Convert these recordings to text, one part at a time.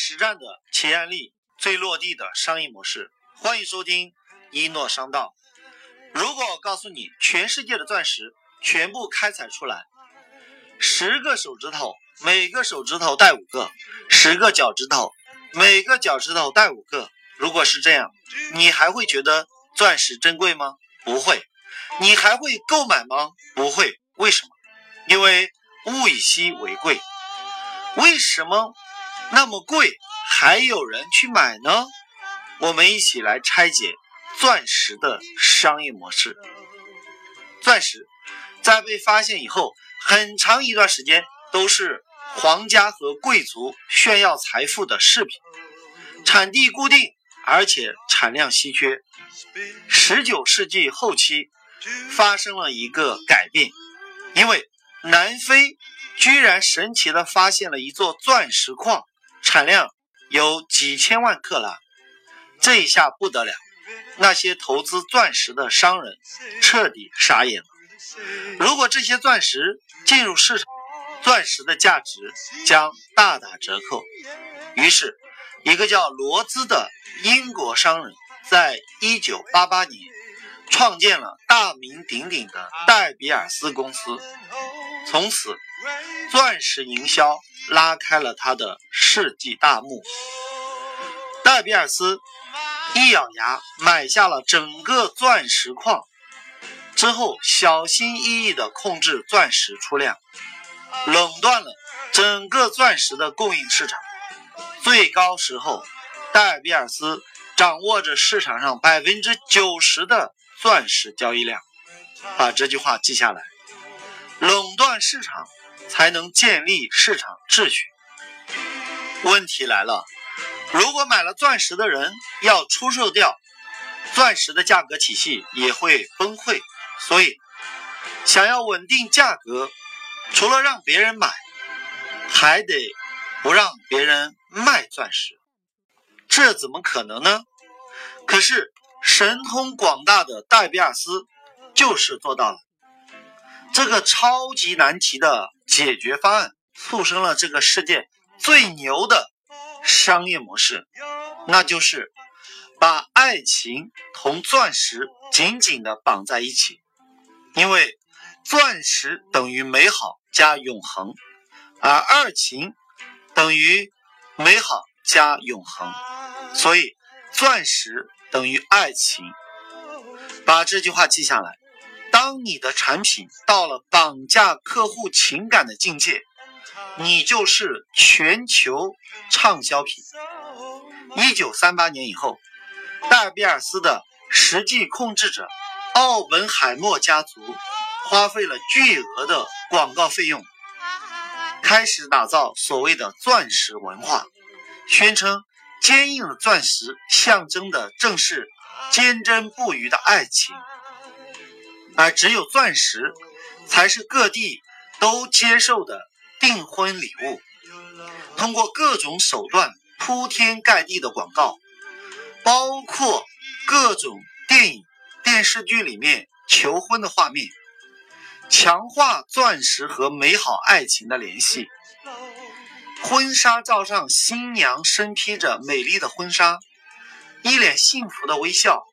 实战的企业案例，最落地的商业模式。欢迎收听一诺商道。如果我告诉你，全世界的钻石全部开采出来，十个手指头，每个手指头带五个；十个脚趾头，每个脚趾头带五个。如果是这样，你还会觉得钻石珍贵吗？不会。你还会购买吗？不会。为什么？因为物以稀为贵。为什么那么贵还有人去买呢？我们一起来拆解钻石的商业模式。钻石在被发现以后，很长一段时间都是皇家和贵族炫耀财富的饰品，产地固定，而且产量稀缺。十九世纪后期发生了一个改变，因为南非。居然神奇的发现了一座钻石矿，产量有几千万克拉，这一下不得了，那些投资钻石的商人彻底傻眼了。如果这些钻石进入市场，钻石的价值将大打折扣。于是，一个叫罗兹的英国商人，在一九八八年创建了大名鼎鼎的戴比尔斯公司，从此。钻石营销拉开了他的世纪大幕。戴比尔斯一咬牙买下了整个钻石矿，之后小心翼翼地控制钻石出量，垄断了整个钻石的供应市场。最高时候，戴比尔斯掌握着市场上百分之九十的钻石交易量。把这句话记下来：垄断市场。才能建立市场秩序。问题来了，如果买了钻石的人要出售掉，钻石的价格体系也会崩溃。所以，想要稳定价格，除了让别人买，还得不让别人卖钻石。这怎么可能呢？可是神通广大的戴比尔斯就是做到了。这个超级难题的解决方案，促生了这个世界最牛的商业模式，那就是把爱情同钻石紧紧的绑在一起。因为钻石等于美好加永恒，而爱情等于美好加永恒，所以钻石等于爱情。把这句话记下来。当你的产品到了绑架客户情感的境界，你就是全球畅销品。一九三八年以后，戴比尔斯的实际控制者奥本海默家族花费了巨额的广告费用，开始打造所谓的钻石文化，宣称坚硬的钻石象征的正是坚贞不渝的爱情。而只有钻石，才是各地都接受的订婚礼物。通过各种手段，铺天盖地的广告，包括各种电影、电视剧里面求婚的画面，强化钻石和美好爱情的联系。婚纱照上，新娘身披着美丽的婚纱，一脸幸福的微笑。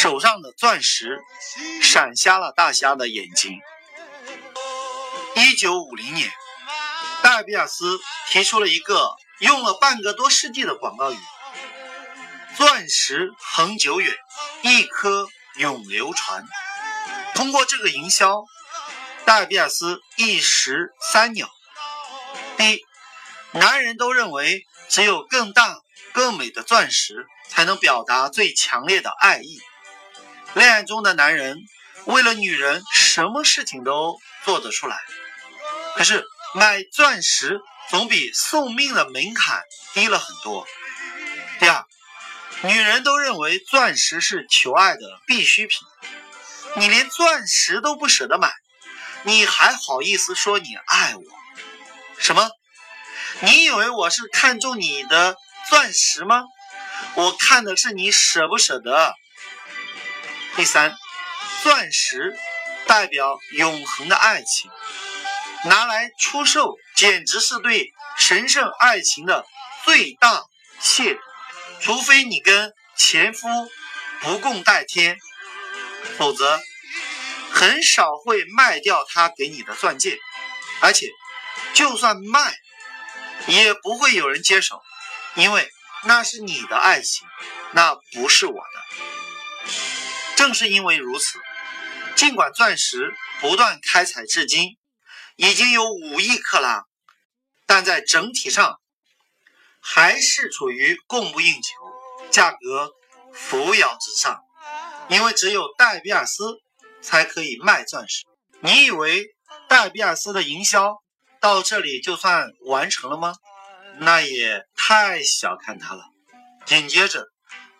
手上的钻石闪瞎了大家的眼睛。一九五零年，戴比尔斯提出了一个用了半个多世纪的广告语：“钻石恒久远，一颗永流传。”通过这个营销，戴比尔斯一石三鸟。第一，男人都认为只有更大、更美的钻石才能表达最强烈的爱意。恋爱中的男人为了女人，什么事情都做得出来。可是买钻石总比送命的门槛低了很多。第二，女人都认为钻石是求爱的必需品，你连钻石都不舍得买，你还好意思说你爱我？什么？你以为我是看中你的钻石吗？我看的是你舍不舍得。第三，钻石代表永恒的爱情，拿来出售简直是对神圣爱情的最大亵渎。除非你跟前夫不共戴天，否则很少会卖掉他给你的钻戒，而且就算卖，也不会有人接手，因为那是你的爱情，那不是我的。正是因为如此，尽管钻石不断开采至今，已经有五亿克拉，但在整体上还是处于供不应求，价格扶摇直上。因为只有戴比尔斯才可以卖钻石。你以为戴比尔斯的营销到这里就算完成了吗？那也太小看他了。紧接着，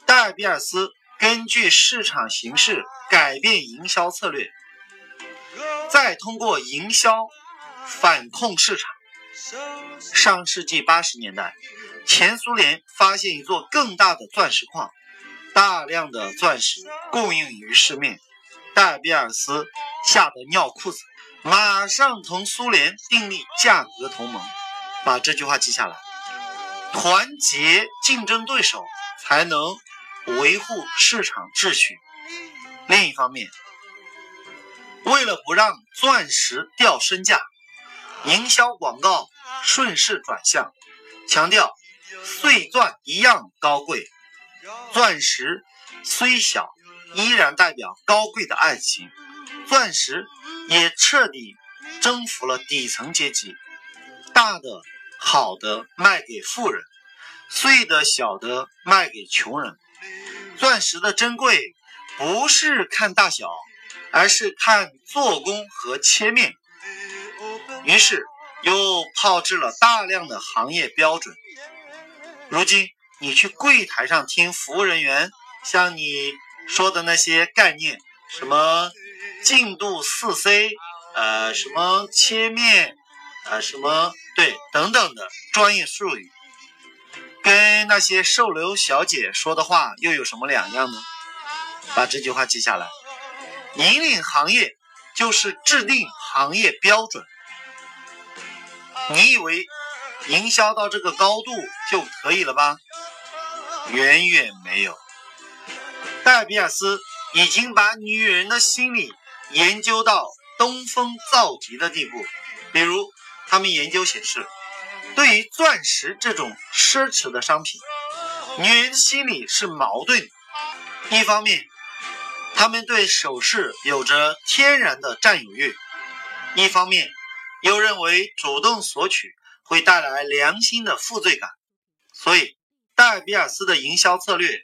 戴比尔斯根据市场形势改变营销策略，再通过营销反控市场。上世纪八十年代，前苏联发现一座更大的钻石矿。大量的钻石供应于市面，戴比尔斯吓得尿裤子，马上同苏联订立价格同盟。把这句话记下来：团结竞争对手，才能维护市场秩序。另一方面，为了不让钻石掉身价，营销广告顺势转向，强调碎钻一样高贵。钻石虽小，依然代表高贵的爱情。钻石也彻底征服了底层阶级，大的、好的卖给富人，碎的、小的卖给穷人。钻石的珍贵不是看大小，而是看做工和切面。于是又炮制了大量的行业标准。如今。你去柜台上听服务人员像你说的那些概念，什么净度四 C，呃，什么切面，呃，什么对等等的专业术语，跟那些售楼小姐说的话又有什么两样呢？把这句话记下来。引领行业就是制定行业标准。你以为营销到这个高度就可以了吧？远远没有，戴比尔斯已经把女人的心理研究到登峰造极的地步。比如，他们研究显示，对于钻石这种奢侈的商品，女人心里是矛盾的。一方面，他们对首饰有着天然的占有欲；一方面，又认为主动索取会带来良心的负罪感。所以。戴比尔斯的营销策略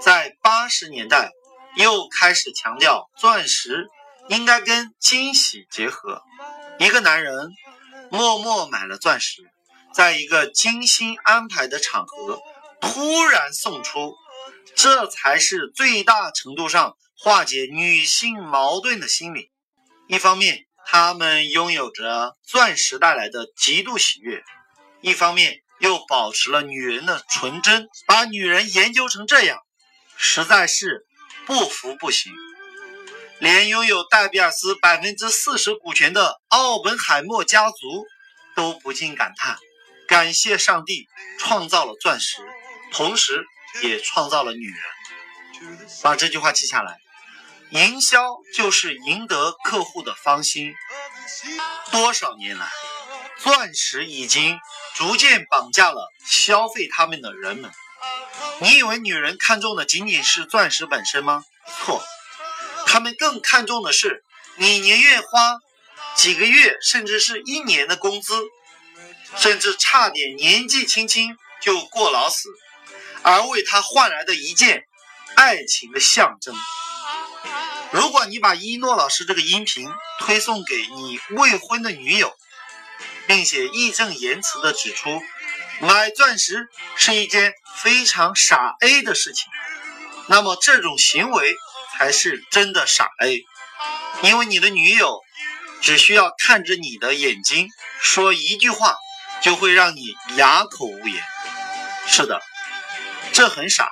在八十年代又开始强调钻石应该跟惊喜结合。一个男人默默买了钻石，在一个精心安排的场合突然送出，这才是最大程度上化解女性矛盾的心理。一方面，他们拥有着钻石带来的极度喜悦；一方面，又保持了女人的纯真，把女人研究成这样，实在是不服不行。连拥有戴比尔斯百分之四十股权的奥本海默家族都不禁感叹：感谢上帝创造了钻石，同时也创造了女人。把这句话记下来：营销就是赢得客户的芳心。多少年来，钻石已经。逐渐绑架了消费他们的人们。你以为女人看重的仅仅是钻石本身吗？错，他们更看重的是你宁愿花几个月甚至是一年的工资，甚至差点年纪轻轻就过劳死，而为他换来的一件爱情的象征。如果你把一诺老师这个音频推送给你未婚的女友，并且义正言辞地指出，买钻石是一件非常傻 A 的事情。那么这种行为才是真的傻 A，因为你的女友只需要看着你的眼睛说一句话，就会让你哑口无言。是的，这很傻。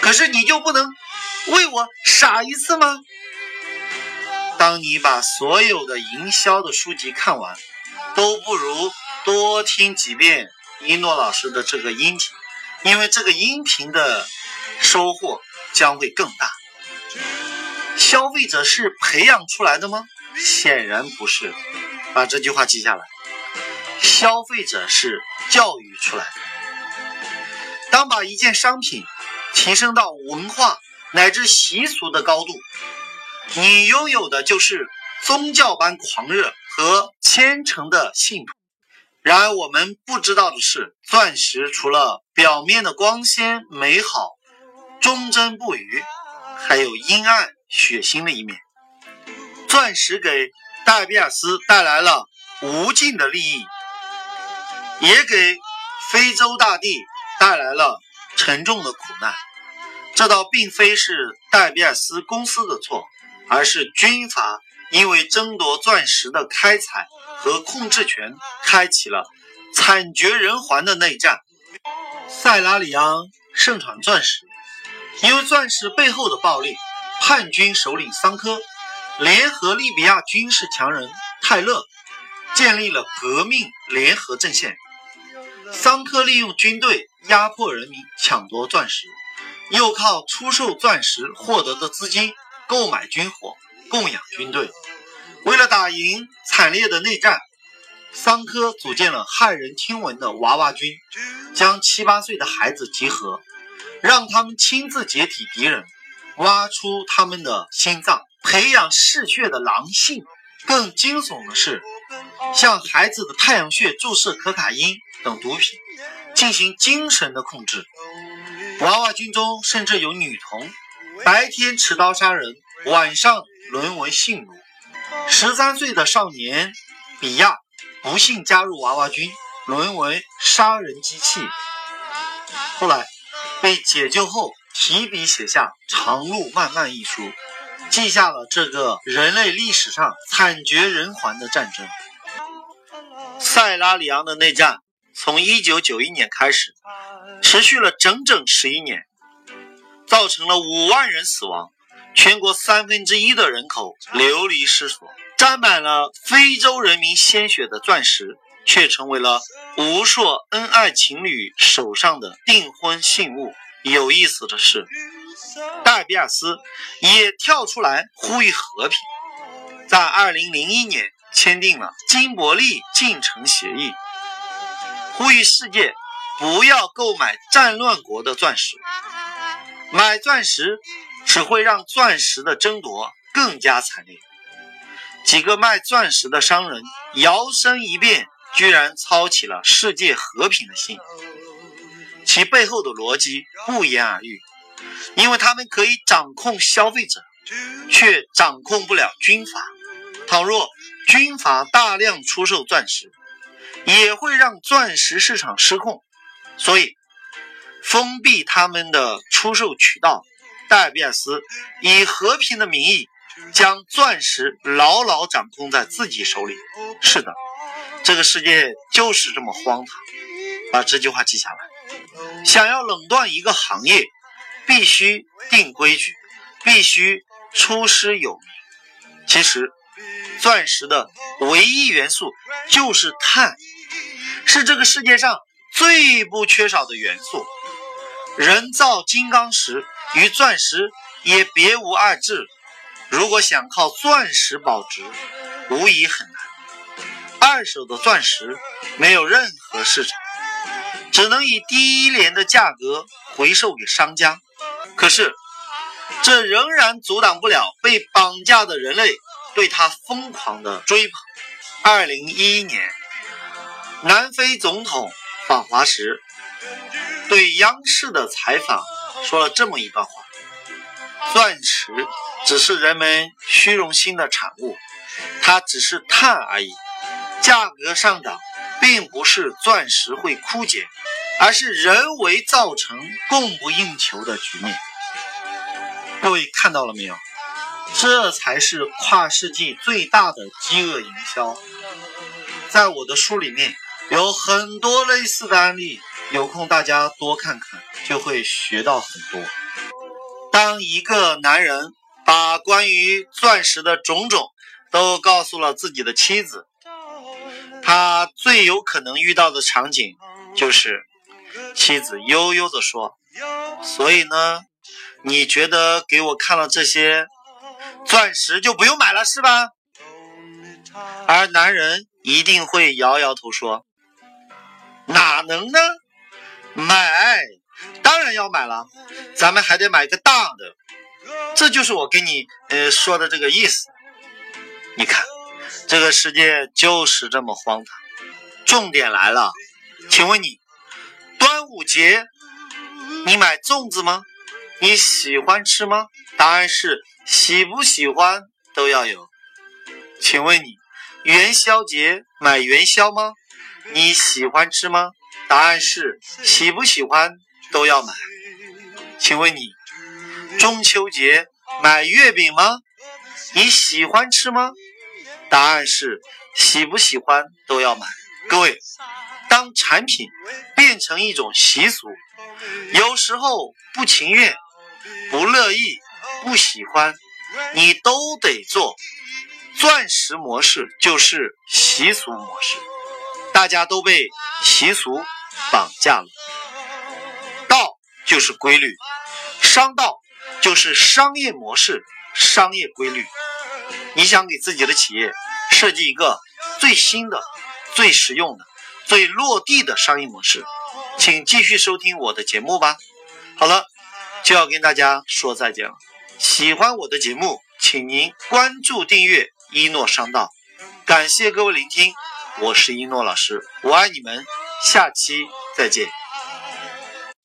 可是你就不能为我傻一次吗？当你把所有的营销的书籍看完。都不如多听几遍一诺老师的这个音频，因为这个音频的收获将会更大。消费者是培养出来的吗？显然不是。把这句话记下来。消费者是教育出来的。当把一件商品提升到文化乃至习俗的高度，你拥有的就是宗教般狂热和虔诚的信徒。然而，我们不知道的是，钻石除了表面的光鲜美好、忠贞不渝，还有阴暗血腥的一面。钻石给戴比尔斯带来了无尽的利益。也给非洲大地带来了沉重的苦难。这倒并非是戴比尔斯公司的错，而是军阀因为争夺钻石的开采和控制权，开启了惨绝人寰的内战。塞拉里昂盛产钻石，因为钻石背后的暴力，叛军首领桑科联合利比亚军事强人泰勒，建立了革命联合阵线。桑科利用军队压迫人民，抢夺钻石，又靠出售钻石获得的资金购买军火，供养军队。为了打赢惨烈的内战，桑科组建了骇人听闻的娃娃军，将七八岁的孩子集合，让他们亲自解体敌人，挖出他们的心脏，培养嗜血的狼性。更惊悚的是，向孩子的太阳穴注射可卡因。等毒品进行精神的控制，娃娃军中甚至有女童，白天持刀杀人，晚上沦为性奴。十三岁的少年比亚不幸加入娃娃军，沦为杀人机器。后来被解救后，提笔写下《长路漫漫》一书，记下了这个人类历史上惨绝人寰的战争——塞拉里昂的内战。从一九九一年开始，持续了整整十一年，造成了五万人死亡，全国三分之一的人口流离失所。沾满了非洲人民鲜血的钻石，却成为了无数恩爱情侣手上的订婚信物。有意思的是，戴比尔斯也跳出来呼吁和平，在二零零一年签订了金伯利进程协议。呼吁世界不要购买战乱国的钻石，买钻石只会让钻石的争夺更加惨烈。几个卖钻石的商人摇身一变，居然操起了世界和平的心，其背后的逻辑不言而喻，因为他们可以掌控消费者，却掌控不了军阀。倘若军阀大量出售钻石，也会让钻石市场失控，所以封闭他们的出售渠道。戴比尔斯以和平的名义将钻石牢牢掌控在自己手里。是的，这个世界就是这么荒唐。把这句话记下来。想要垄断一个行业，必须定规矩，必须出师有名。其实，钻石的唯一元素就是碳。是这个世界上最不缺少的元素，人造金刚石与钻石也别无二致。如果想靠钻石保值，无疑很难。二手的钻石没有任何市场，只能以低廉的价格回售给商家。可是，这仍然阻挡不了被绑架的人类对他疯狂的追捧。二零一一年。南非总统访华时，对央视的采访说了这么一段话：“钻石只是人们虚荣心的产物，它只是碳而已。价格上涨，并不是钻石会枯竭，而是人为造成供不应求的局面。”各位看到了没有？这才是跨世纪最大的饥饿营销。在我的书里面。有很多类似的案例，有空大家多看看，就会学到很多。当一个男人把关于钻石的种种都告诉了自己的妻子，他最有可能遇到的场景就是妻子悠悠地说：“所以呢，你觉得给我看了这些钻石就不用买了是吧？”而男人一定会摇摇头说：“哪能呢？买，当然要买了，咱们还得买个大的。这就是我跟你呃说的这个意思。你看，这个世界就是这么荒唐。重点来了，请问你，端午节你买粽子吗？你喜欢吃吗？答案是喜不喜欢都要有。请问你？元宵节买元宵吗？你喜欢吃吗？答案是喜不喜欢都要买。请问你中秋节买月饼吗？你喜欢吃吗？答案是喜不喜欢都要买。各位，当产品变成一种习俗，有时候不情愿、不乐意、不喜欢，你都得做。钻石模式就是习俗模式，大家都被习俗绑架了。道就是规律，商道就是商业模式、商业规律。你想给自己的企业设计一个最新的、最实用的、最落地的商业模式，请继续收听我的节目吧。好了，就要跟大家说再见了。喜欢我的节目，请您关注订阅。一诺商道，感谢各位聆听，我是一诺老师，我爱你们，下期再见。